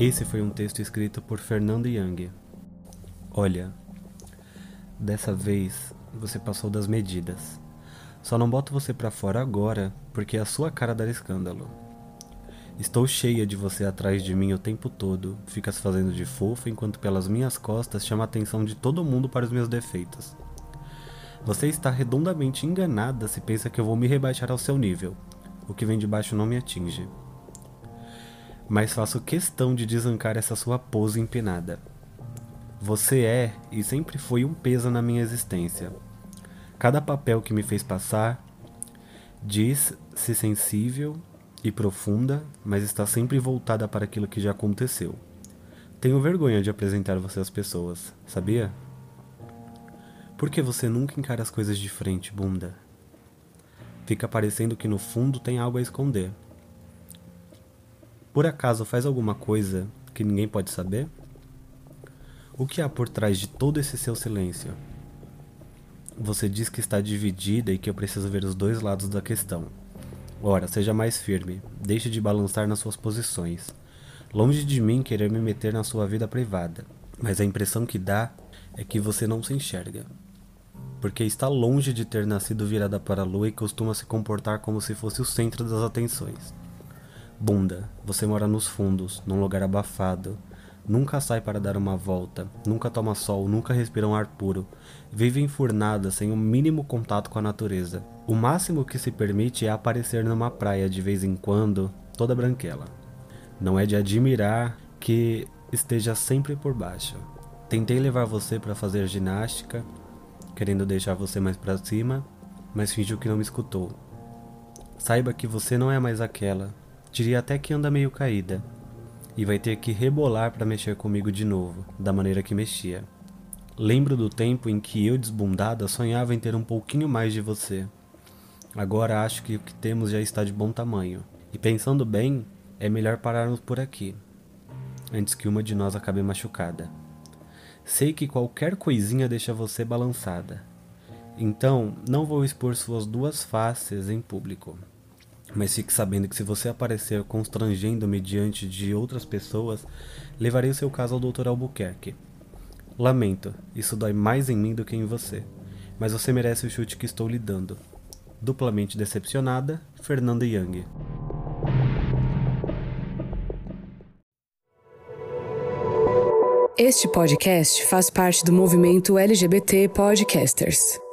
Esse foi um texto escrito por Fernando Young. Olha, dessa vez você passou das medidas. Só não boto você pra fora agora, porque é a sua cara dar escândalo. Estou cheia de você atrás de mim o tempo todo, ficas fazendo de fofa enquanto pelas minhas costas chama a atenção de todo mundo para os meus defeitos. Você está redondamente enganada se pensa que eu vou me rebaixar ao seu nível. O que vem de baixo não me atinge. Mas faço questão de desancar essa sua pose empinada. Você é e sempre foi um peso na minha existência. Cada papel que me fez passar diz-se sensível e profunda, mas está sempre voltada para aquilo que já aconteceu. Tenho vergonha de apresentar você às pessoas, sabia? Por que você nunca encara as coisas de frente, bunda? Fica parecendo que no fundo tem algo a esconder. Por acaso faz alguma coisa que ninguém pode saber? O que há por trás de todo esse seu silêncio? Você diz que está dividida e que eu preciso ver os dois lados da questão. Ora, seja mais firme, deixe de balançar nas suas posições. Longe de mim querer me meter na sua vida privada, mas a impressão que dá é que você não se enxerga. Porque está longe de ter nascido virada para a lua e costuma se comportar como se fosse o centro das atenções. Bunda, você mora nos fundos, num lugar abafado, Nunca sai para dar uma volta, nunca toma sol, nunca respira um ar puro. Vive enfurnada, sem o mínimo contato com a natureza. O máximo que se permite é aparecer numa praia de vez em quando, toda branquela. Não é de admirar que esteja sempre por baixo. Tentei levar você para fazer ginástica, querendo deixar você mais para cima, mas fingiu que não me escutou. Saiba que você não é mais aquela. Diria até que anda meio caída e vai ter que rebolar para mexer comigo de novo, da maneira que mexia. Lembro do tempo em que eu, desbundada, sonhava em ter um pouquinho mais de você. Agora acho que o que temos já está de bom tamanho. E pensando bem, é melhor pararmos por aqui, antes que uma de nós acabe machucada. Sei que qualquer coisinha deixa você balançada. Então, não vou expor suas duas faces em público. Mas fique sabendo que se você aparecer constrangendo-me diante de outras pessoas, levarei o seu caso ao Dr. Albuquerque. Lamento, isso dói mais em mim do que em você, mas você merece o chute que estou lhe dando. Duplamente decepcionada, Fernanda Young. Este podcast faz parte do movimento LGBT Podcasters.